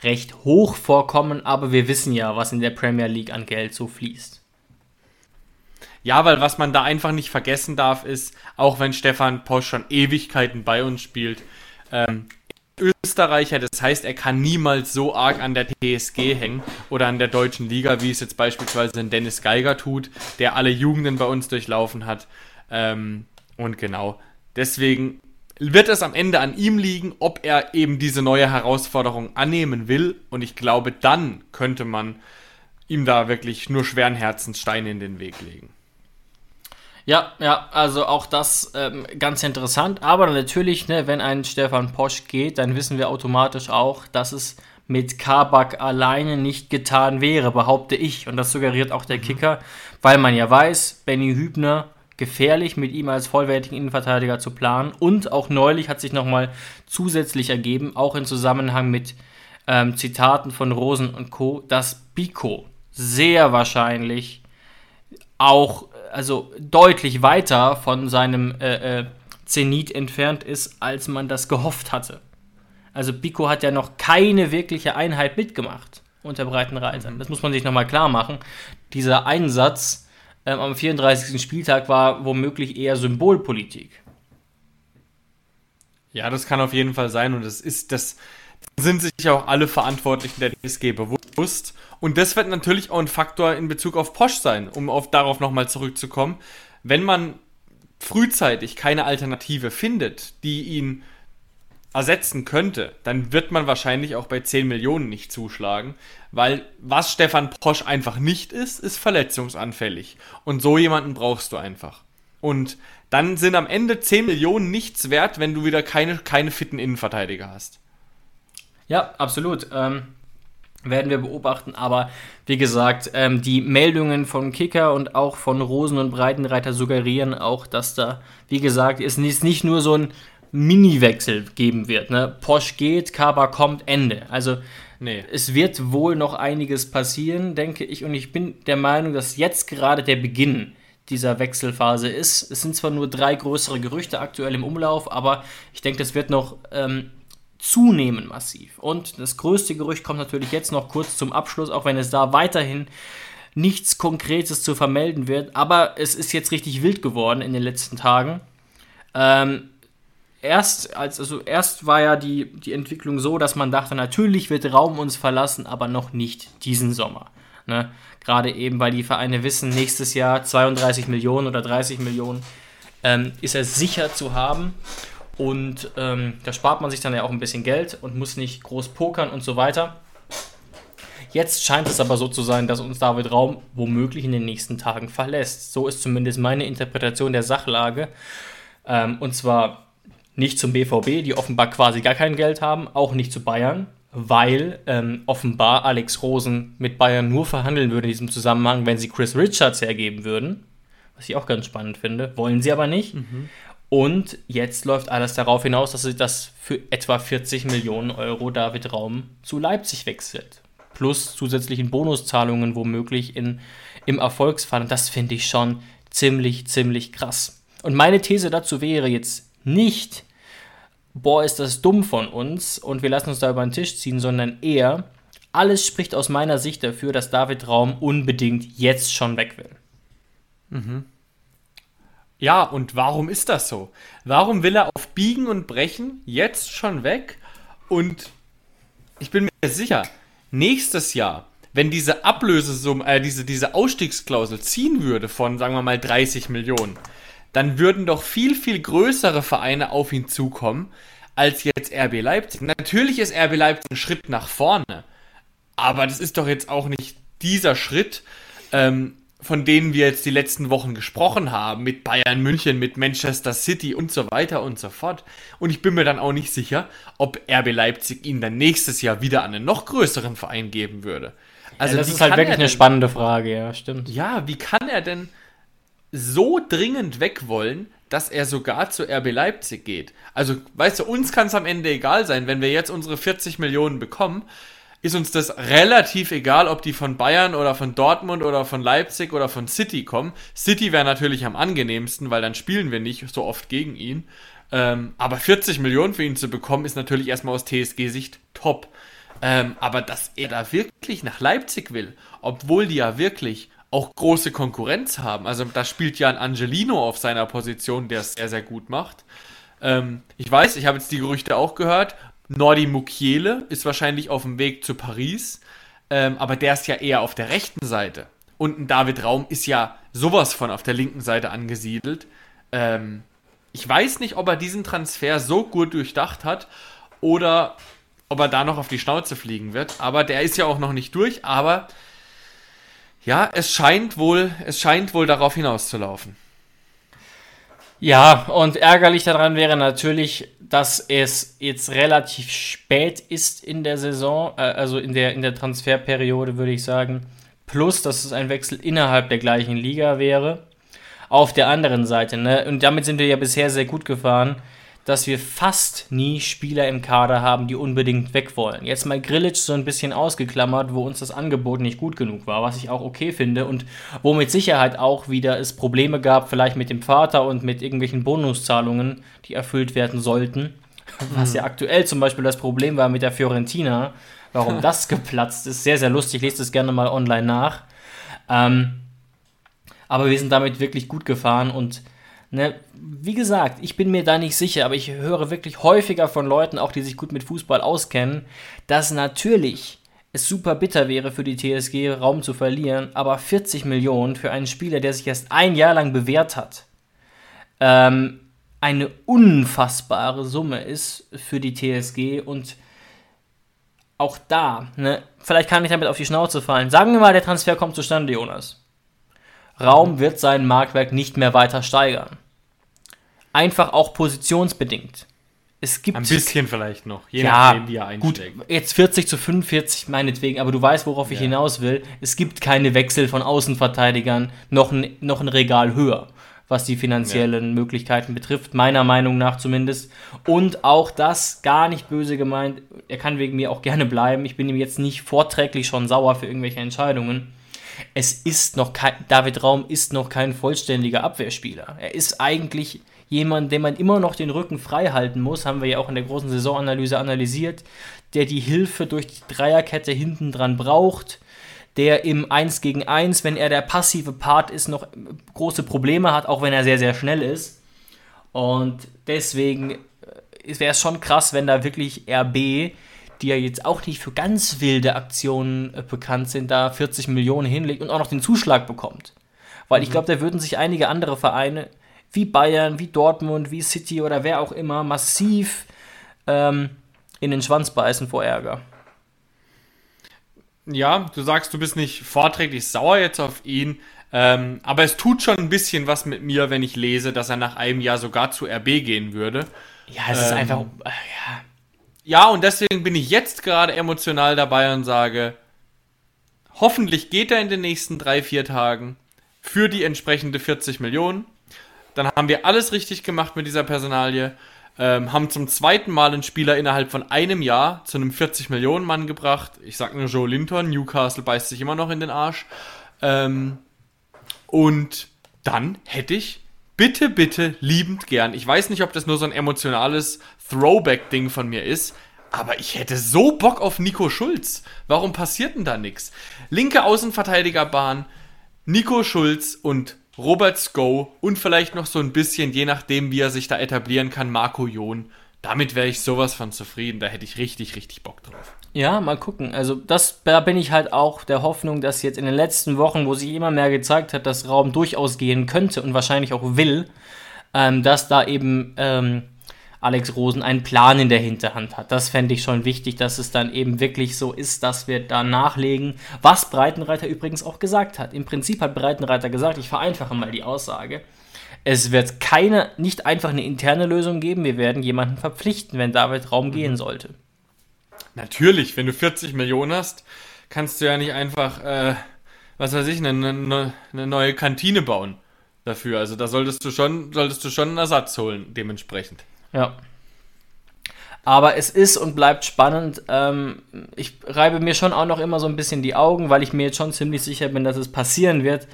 recht hoch vorkommen, aber wir wissen ja, was in der Premier League an Geld so fließt. Ja, weil was man da einfach nicht vergessen darf, ist, auch wenn Stefan Posch schon Ewigkeiten bei uns spielt, ähm, Österreicher, das heißt, er kann niemals so arg an der TSG hängen oder an der deutschen Liga, wie es jetzt beispielsweise ein Dennis Geiger tut, der alle Jugenden bei uns durchlaufen hat. Ähm, und genau, deswegen wird es am Ende an ihm liegen, ob er eben diese neue Herausforderung annehmen will. Und ich glaube, dann könnte man ihm da wirklich nur schweren Herzens Steine in den Weg legen. Ja, ja, also auch das ähm, ganz interessant. Aber natürlich, ne, wenn ein Stefan Posch geht, dann wissen wir automatisch auch, dass es mit Kabak alleine nicht getan wäre, behaupte ich. Und das suggeriert auch der Kicker, weil man ja weiß, Benny Hübner gefährlich, mit ihm als vollwertigen Innenverteidiger zu planen. Und auch neulich hat sich nochmal zusätzlich ergeben, auch in Zusammenhang mit ähm, Zitaten von Rosen und Co., dass Biko sehr wahrscheinlich auch also deutlich weiter von seinem äh, äh, Zenit entfernt ist, als man das gehofft hatte. Also Biko hat ja noch keine wirkliche Einheit mitgemacht unter Breitenreitern. Das muss man sich nochmal klar machen. Dieser Einsatz ähm, am 34. Spieltag war womöglich eher Symbolpolitik. Ja, das kann auf jeden Fall sein und das ist das sind sich auch alle Verantwortlichen der DSG bewusst und das wird natürlich auch ein Faktor in Bezug auf Posch sein, um auf darauf nochmal zurückzukommen. Wenn man frühzeitig keine Alternative findet, die ihn ersetzen könnte, dann wird man wahrscheinlich auch bei 10 Millionen nicht zuschlagen, weil was Stefan Posch einfach nicht ist, ist verletzungsanfällig. Und so jemanden brauchst du einfach. Und dann sind am Ende 10 Millionen nichts wert, wenn du wieder keine, keine fitten Innenverteidiger hast. Ja, absolut. Ähm, werden wir beobachten. Aber wie gesagt, ähm, die Meldungen von Kicker und auch von Rosen und Breitenreiter suggerieren auch, dass da, wie gesagt, es nicht nur so ein Mini-Wechsel geben wird. Ne? Porsche geht, Kaba kommt, Ende. Also nee. es wird wohl noch einiges passieren, denke ich. Und ich bin der Meinung, dass jetzt gerade der Beginn dieser Wechselphase ist. Es sind zwar nur drei größere Gerüchte aktuell im Umlauf, aber ich denke, das wird noch ähm, zunehmen massiv. Und das größte Gerücht kommt natürlich jetzt noch kurz zum Abschluss, auch wenn es da weiterhin nichts Konkretes zu vermelden wird. Aber es ist jetzt richtig wild geworden in den letzten Tagen. Ähm, erst, als, also erst war ja die, die Entwicklung so, dass man dachte, natürlich wird Raum uns verlassen, aber noch nicht diesen Sommer. Ne? Gerade eben, weil die Vereine wissen, nächstes Jahr 32 Millionen oder 30 Millionen ähm, ist er sicher zu haben. Und ähm, da spart man sich dann ja auch ein bisschen Geld und muss nicht groß pokern und so weiter. Jetzt scheint es aber so zu sein, dass uns David Raum womöglich in den nächsten Tagen verlässt. So ist zumindest meine Interpretation der Sachlage. Ähm, und zwar nicht zum BVB, die offenbar quasi gar kein Geld haben, auch nicht zu Bayern, weil ähm, offenbar Alex Rosen mit Bayern nur verhandeln würde in diesem Zusammenhang, wenn sie Chris Richards hergeben würden. Was ich auch ganz spannend finde. Wollen sie aber nicht. Mhm. Und jetzt läuft alles darauf hinaus, dass das für etwa 40 Millionen Euro David Raum zu Leipzig wechselt. Plus zusätzlichen Bonuszahlungen womöglich in, im Erfolgsfall. Und das finde ich schon ziemlich, ziemlich krass. Und meine These dazu wäre jetzt nicht, boah, ist das dumm von uns und wir lassen uns da über den Tisch ziehen, sondern eher, alles spricht aus meiner Sicht dafür, dass David Raum unbedingt jetzt schon weg will. Mhm. Ja, und warum ist das so? Warum will er auf Biegen und Brechen jetzt schon weg? Und ich bin mir sicher, nächstes Jahr, wenn diese Ablösesumme, äh, diese, diese Ausstiegsklausel ziehen würde von, sagen wir mal, 30 Millionen, dann würden doch viel, viel größere Vereine auf ihn zukommen, als jetzt RB Leipzig. Natürlich ist RB Leipzig ein Schritt nach vorne, aber das ist doch jetzt auch nicht dieser Schritt, ähm, von denen wir jetzt die letzten Wochen gesprochen haben, mit Bayern München, mit Manchester City und so weiter und so fort. Und ich bin mir dann auch nicht sicher, ob RB Leipzig ihn dann nächstes Jahr wieder an einen noch größeren Verein geben würde. Also ja, das ist halt wirklich eine spannende Frage, ja, stimmt. Ja, wie kann er denn so dringend weg wollen, dass er sogar zu RB Leipzig geht. Also, weißt du, uns kann es am Ende egal sein, wenn wir jetzt unsere 40 Millionen bekommen, ist uns das relativ egal, ob die von Bayern oder von Dortmund oder von Leipzig oder von City kommen. City wäre natürlich am angenehmsten, weil dann spielen wir nicht so oft gegen ihn. Ähm, aber 40 Millionen für ihn zu bekommen, ist natürlich erstmal aus TSG-Sicht top. Ähm, aber dass er da wirklich nach Leipzig will, obwohl die ja wirklich auch große Konkurrenz haben. Also da spielt ja ein Angelino auf seiner Position, der es sehr, sehr gut macht. Ähm, ich weiß, ich habe jetzt die Gerüchte auch gehört. Nordi Mukiele ist wahrscheinlich auf dem Weg zu Paris, ähm, aber der ist ja eher auf der rechten Seite. Und ein David Raum ist ja sowas von auf der linken Seite angesiedelt. Ähm, ich weiß nicht, ob er diesen Transfer so gut durchdacht hat oder ob er da noch auf die Schnauze fliegen wird. Aber der ist ja auch noch nicht durch. Aber ja, es scheint wohl, es scheint wohl darauf hinauszulaufen. Ja, und ärgerlich daran wäre natürlich, dass es jetzt relativ spät ist in der Saison, äh, also in der, in der Transferperiode, würde ich sagen. Plus, dass es ein Wechsel innerhalb der gleichen Liga wäre. Auf der anderen Seite, ne? Und damit sind wir ja bisher sehr gut gefahren dass wir fast nie Spieler im Kader haben, die unbedingt weg wollen. Jetzt mal Grillic so ein bisschen ausgeklammert, wo uns das Angebot nicht gut genug war, was ich auch okay finde und wo mit Sicherheit auch wieder es Probleme gab, vielleicht mit dem Vater und mit irgendwelchen Bonuszahlungen, die erfüllt werden sollten. Was ja aktuell zum Beispiel das Problem war mit der Fiorentina, warum das geplatzt ist. Sehr, sehr lustig, lest es gerne mal online nach. Ähm, aber wir sind damit wirklich gut gefahren und Ne, wie gesagt, ich bin mir da nicht sicher, aber ich höre wirklich häufiger von Leuten, auch die sich gut mit Fußball auskennen, dass natürlich es super bitter wäre für die TSG, Raum zu verlieren, aber 40 Millionen für einen Spieler, der sich erst ein Jahr lang bewährt hat, ähm, eine unfassbare Summe ist für die TSG und auch da, ne, vielleicht kann ich damit auf die Schnauze fallen. Sagen wir mal, der Transfer kommt zustande, Jonas. Raum wird sein Marktwerk nicht mehr weiter steigern. Einfach auch positionsbedingt. Es gibt ein bisschen vielleicht noch, je ja, nachdem, wie er einschlägt. Gut, jetzt 40 zu 45 meinetwegen, aber du weißt, worauf ich hinaus will. Es gibt keine Wechsel von Außenverteidigern noch ein, noch ein Regal höher, was die finanziellen ja. Möglichkeiten betrifft, meiner Meinung nach zumindest. Und auch das gar nicht böse gemeint. Er kann wegen mir auch gerne bleiben. Ich bin ihm jetzt nicht vorträglich schon sauer für irgendwelche Entscheidungen es ist noch kein, David Raum ist noch kein vollständiger Abwehrspieler. Er ist eigentlich jemand, dem man immer noch den Rücken frei halten muss, haben wir ja auch in der großen Saisonanalyse analysiert, der die Hilfe durch die Dreierkette hinten dran braucht, der im 1 gegen 1, wenn er der passive Part ist, noch große Probleme hat, auch wenn er sehr, sehr schnell ist. Und deswegen äh, wäre es schon krass, wenn da wirklich RB die ja jetzt auch nicht für ganz wilde Aktionen äh, bekannt sind, da 40 Millionen hinlegt und auch noch den Zuschlag bekommt. Weil mhm. ich glaube, da würden sich einige andere Vereine wie Bayern, wie Dortmund, wie City oder wer auch immer massiv ähm, in den Schwanz beißen vor Ärger. Ja, du sagst, du bist nicht vorträglich sauer jetzt auf ihn, ähm, aber es tut schon ein bisschen was mit mir, wenn ich lese, dass er nach einem Jahr sogar zu RB gehen würde. Ja, es ähm, ist einfach. Äh, ja ja, und deswegen bin ich jetzt gerade emotional dabei und sage, hoffentlich geht er in den nächsten drei, vier Tagen für die entsprechende 40 Millionen. Dann haben wir alles richtig gemacht mit dieser Personalie. Ähm, haben zum zweiten Mal einen Spieler innerhalb von einem Jahr zu einem 40 Millionen Mann gebracht. Ich sag nur Joe Linton, Newcastle beißt sich immer noch in den Arsch. Ähm, und dann hätte ich bitte, bitte liebend gern. Ich weiß nicht, ob das nur so ein emotionales Throwback-Ding von mir ist, aber ich hätte so Bock auf Nico Schulz. Warum passiert denn da nichts? Linke Außenverteidigerbahn, Nico Schulz und Robert Sko und vielleicht noch so ein bisschen, je nachdem, wie er sich da etablieren kann, Marco John. Damit wäre ich sowas von zufrieden. Da hätte ich richtig, richtig Bock drauf. Ja, mal gucken. Also das, da bin ich halt auch der Hoffnung, dass jetzt in den letzten Wochen, wo sich immer mehr gezeigt hat, dass Raum durchaus gehen könnte und wahrscheinlich auch will, ähm, dass da eben ähm, Alex Rosen einen Plan in der Hinterhand hat. Das fände ich schon wichtig, dass es dann eben wirklich so ist, dass wir da nachlegen, was Breitenreiter übrigens auch gesagt hat. Im Prinzip hat Breitenreiter gesagt, ich vereinfache mal die Aussage, es wird keine, nicht einfach eine interne Lösung geben, wir werden jemanden verpflichten, wenn David Raum mhm. gehen sollte. Natürlich, wenn du 40 Millionen hast, kannst du ja nicht einfach, äh, was weiß ich, eine, eine, eine neue Kantine bauen dafür. Also da solltest du schon, solltest du schon einen Ersatz holen, dementsprechend. Ja. Aber es ist und bleibt spannend. Ähm, ich reibe mir schon auch noch immer so ein bisschen die Augen, weil ich mir jetzt schon ziemlich sicher bin, dass es passieren wird.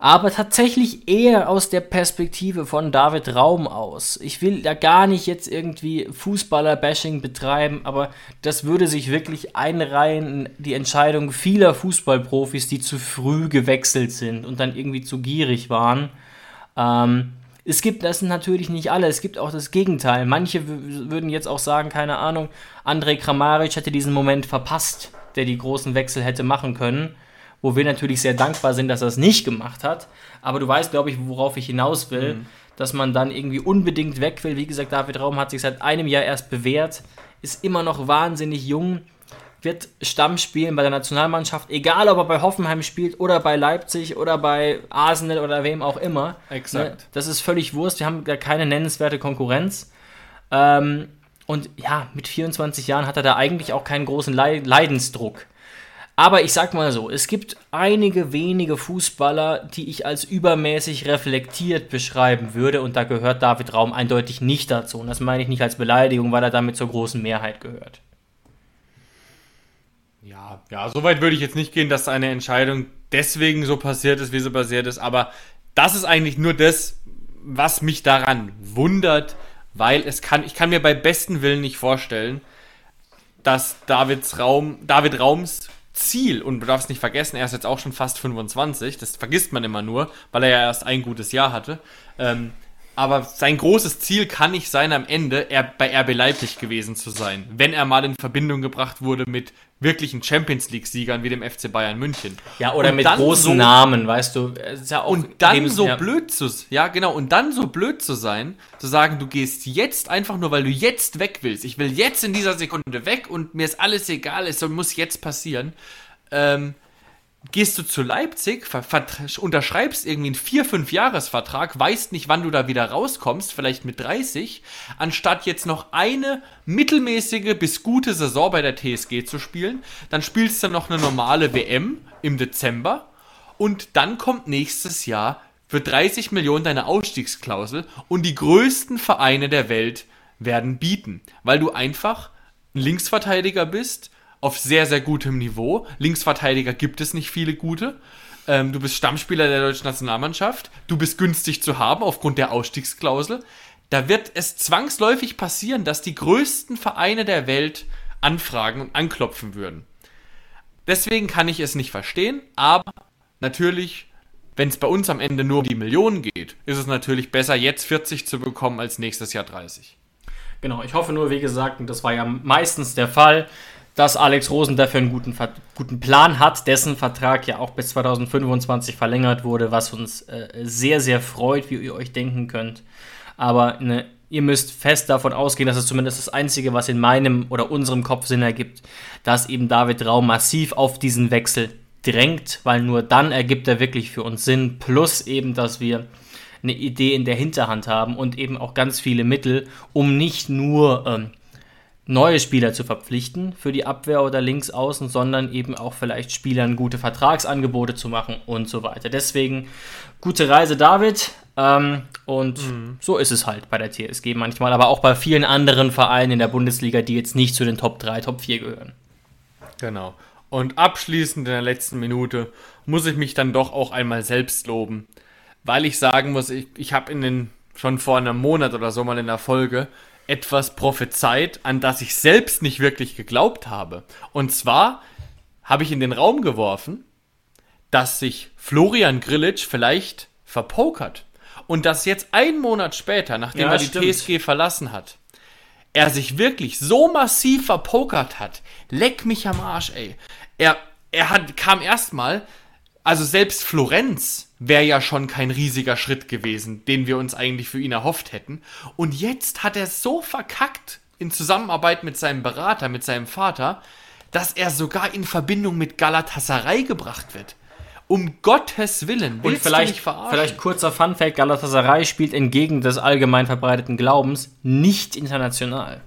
aber tatsächlich eher aus der Perspektive von David Raum aus. Ich will da gar nicht jetzt irgendwie Fußballer-Bashing betreiben, aber das würde sich wirklich einreihen in die Entscheidung vieler Fußballprofis, die zu früh gewechselt sind und dann irgendwie zu gierig waren. Ähm, es gibt, das natürlich nicht alle, es gibt auch das Gegenteil. Manche würden jetzt auch sagen, keine Ahnung, Andrej Kramaric hätte diesen Moment verpasst, der die großen Wechsel hätte machen können wo wir natürlich sehr dankbar sind, dass er es nicht gemacht hat. Aber du weißt, glaube ich, worauf ich hinaus will, mhm. dass man dann irgendwie unbedingt weg will. Wie gesagt, David Raum hat sich seit einem Jahr erst bewährt, ist immer noch wahnsinnig jung, wird Stamm spielen bei der Nationalmannschaft, egal ob er bei Hoffenheim spielt oder bei Leipzig oder bei Arsenal oder wem auch immer. Exakt. Ne? Das ist völlig Wurst. Wir haben da keine nennenswerte Konkurrenz. Ähm, und ja, mit 24 Jahren hat er da eigentlich auch keinen großen Leidensdruck. Aber ich sag mal so, es gibt einige wenige Fußballer, die ich als übermäßig reflektiert beschreiben würde und da gehört David Raum eindeutig nicht dazu. Und das meine ich nicht als Beleidigung, weil er damit zur großen Mehrheit gehört. Ja, ja, so weit würde ich jetzt nicht gehen, dass eine Entscheidung deswegen so passiert ist, wie sie passiert ist, aber das ist eigentlich nur das, was mich daran wundert, weil es kann, ich kann mir bei besten Willen nicht vorstellen, dass Davids Raum, David Raums Ziel, und du darfst nicht vergessen, er ist jetzt auch schon fast 25, das vergisst man immer nur, weil er ja erst ein gutes Jahr hatte. Ähm, aber sein großes Ziel kann nicht sein, am Ende bei RB Leipzig gewesen zu sein, wenn er mal in Verbindung gebracht wurde mit wirklichen Champions League-Siegern wie dem FC Bayern München. Ja, oder und mit großen so, Namen, weißt du. Ja und dann so ja. blöd zu, ja genau, und dann so blöd zu sein, zu sagen, du gehst jetzt einfach nur, weil du jetzt weg willst. Ich will jetzt in dieser Sekunde weg und mir ist alles egal, es muss jetzt passieren. Ähm, gehst du zu Leipzig, unterschreibst irgendwie einen 4-5-Jahres-Vertrag, weißt nicht, wann du da wieder rauskommst, vielleicht mit 30, anstatt jetzt noch eine mittelmäßige bis gute Saison bei der TSG zu spielen, dann spielst du noch eine normale WM im Dezember und dann kommt nächstes Jahr für 30 Millionen deine Ausstiegsklausel und die größten Vereine der Welt werden bieten, weil du einfach ein Linksverteidiger bist, auf sehr, sehr gutem Niveau. Linksverteidiger gibt es nicht viele gute. Ähm, du bist Stammspieler der deutschen Nationalmannschaft. Du bist günstig zu haben aufgrund der Ausstiegsklausel. Da wird es zwangsläufig passieren, dass die größten Vereine der Welt anfragen und anklopfen würden. Deswegen kann ich es nicht verstehen, aber natürlich, wenn es bei uns am Ende nur um die Millionen geht, ist es natürlich besser, jetzt 40 zu bekommen, als nächstes Jahr 30. Genau, ich hoffe nur, wie gesagt, und das war ja meistens der Fall, dass Alex Rosen dafür einen guten, guten Plan hat, dessen Vertrag ja auch bis 2025 verlängert wurde, was uns äh, sehr, sehr freut, wie ihr euch denken könnt. Aber ne, ihr müsst fest davon ausgehen, dass es zumindest das Einzige, was in meinem oder unserem Kopf Sinn ergibt, dass eben David Raum massiv auf diesen Wechsel drängt, weil nur dann ergibt er wirklich für uns Sinn. Plus eben, dass wir eine Idee in der Hinterhand haben und eben auch ganz viele Mittel, um nicht nur ähm, neue Spieler zu verpflichten für die Abwehr oder links außen, sondern eben auch vielleicht Spielern gute Vertragsangebote zu machen und so weiter. Deswegen gute Reise, David. Ähm, und mhm. so ist es halt bei der TSG manchmal, aber auch bei vielen anderen Vereinen in der Bundesliga, die jetzt nicht zu den Top 3, Top 4 gehören. Genau. Und abschließend in der letzten Minute muss ich mich dann doch auch einmal selbst loben, weil ich sagen muss, ich, ich habe in den schon vor einem Monat oder so mal in der Folge etwas prophezeit, an das ich selbst nicht wirklich geglaubt habe. Und zwar habe ich in den Raum geworfen, dass sich Florian Grillitsch vielleicht verpokert. Und dass jetzt einen Monat später, nachdem ja, er die stimmt. TSG verlassen hat, er sich wirklich so massiv verpokert hat. Leck mich am Arsch, ey. Er, er hat, kam erstmal also selbst Florenz wäre ja schon kein riesiger Schritt gewesen, den wir uns eigentlich für ihn erhofft hätten. Und jetzt hat er so verkackt in Zusammenarbeit mit seinem Berater, mit seinem Vater, dass er sogar in Verbindung mit Galatasaray gebracht wird. Um Gottes Willen. Und vielleicht, vielleicht kurzer Funfact: Galatasaray spielt entgegen des allgemein verbreiteten Glaubens nicht international.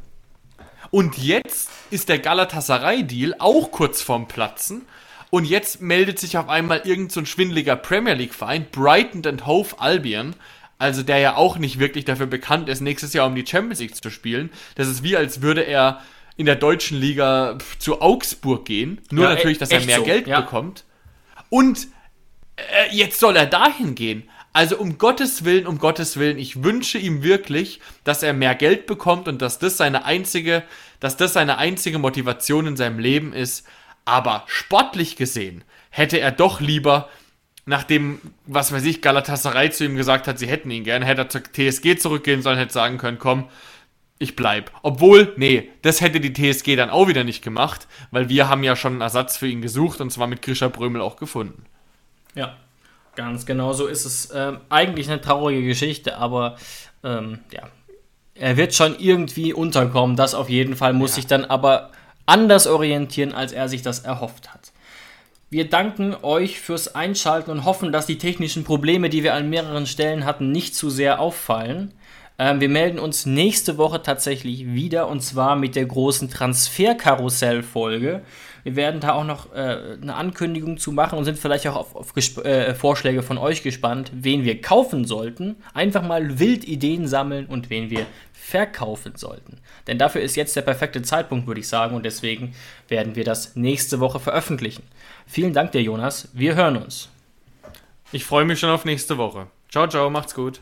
Und jetzt ist der Galatasaray-Deal auch kurz vorm Platzen und jetzt meldet sich auf einmal irgend so ein schwindeliger Premier League-Verein, Brighton and Hove Albion, also der ja auch nicht wirklich dafür bekannt ist, nächstes Jahr um die Champions League zu spielen. Das ist wie, als würde er in der deutschen Liga zu Augsburg gehen. Nur ja, natürlich, dass er mehr so. Geld ja. bekommt. Und äh, jetzt soll er dahin gehen. Also um Gottes Willen, um Gottes Willen, ich wünsche ihm wirklich, dass er mehr Geld bekommt und dass das seine einzige, dass das seine einzige Motivation in seinem Leben ist. Aber sportlich gesehen hätte er doch lieber, nachdem, was weiß ich, Galatasaray zu ihm gesagt hat, sie hätten ihn gern, hätte er zur TSG zurückgehen sollen, hätte sagen können, komm, ich bleib. Obwohl, nee, das hätte die TSG dann auch wieder nicht gemacht, weil wir haben ja schon einen Ersatz für ihn gesucht und zwar mit Grisha Brömel auch gefunden. Ja, ganz genau so ist es. Ähm, eigentlich eine traurige Geschichte, aber ähm, ja, er wird schon irgendwie unterkommen. Das auf jeden Fall muss Ja. sich dann aber anders orientieren, als er sich das erhofft hat. Wir danken euch fürs Einschalten und hoffen, dass die technischen Probleme, die wir an mehreren Stellen hatten, nicht zu sehr auffallen. Ähm, wir melden uns nächste Woche tatsächlich wieder und zwar mit der großen Transferkarussell-Folge. Wir werden da auch noch äh, eine Ankündigung zu machen und sind vielleicht auch auf, auf Gesp äh, Vorschläge von euch gespannt, wen wir kaufen sollten. Einfach mal wild Ideen sammeln und wen wir verkaufen sollten. Denn dafür ist jetzt der perfekte Zeitpunkt, würde ich sagen, und deswegen werden wir das nächste Woche veröffentlichen. Vielen Dank dir, Jonas. Wir hören uns. Ich freue mich schon auf nächste Woche. Ciao, ciao, macht's gut.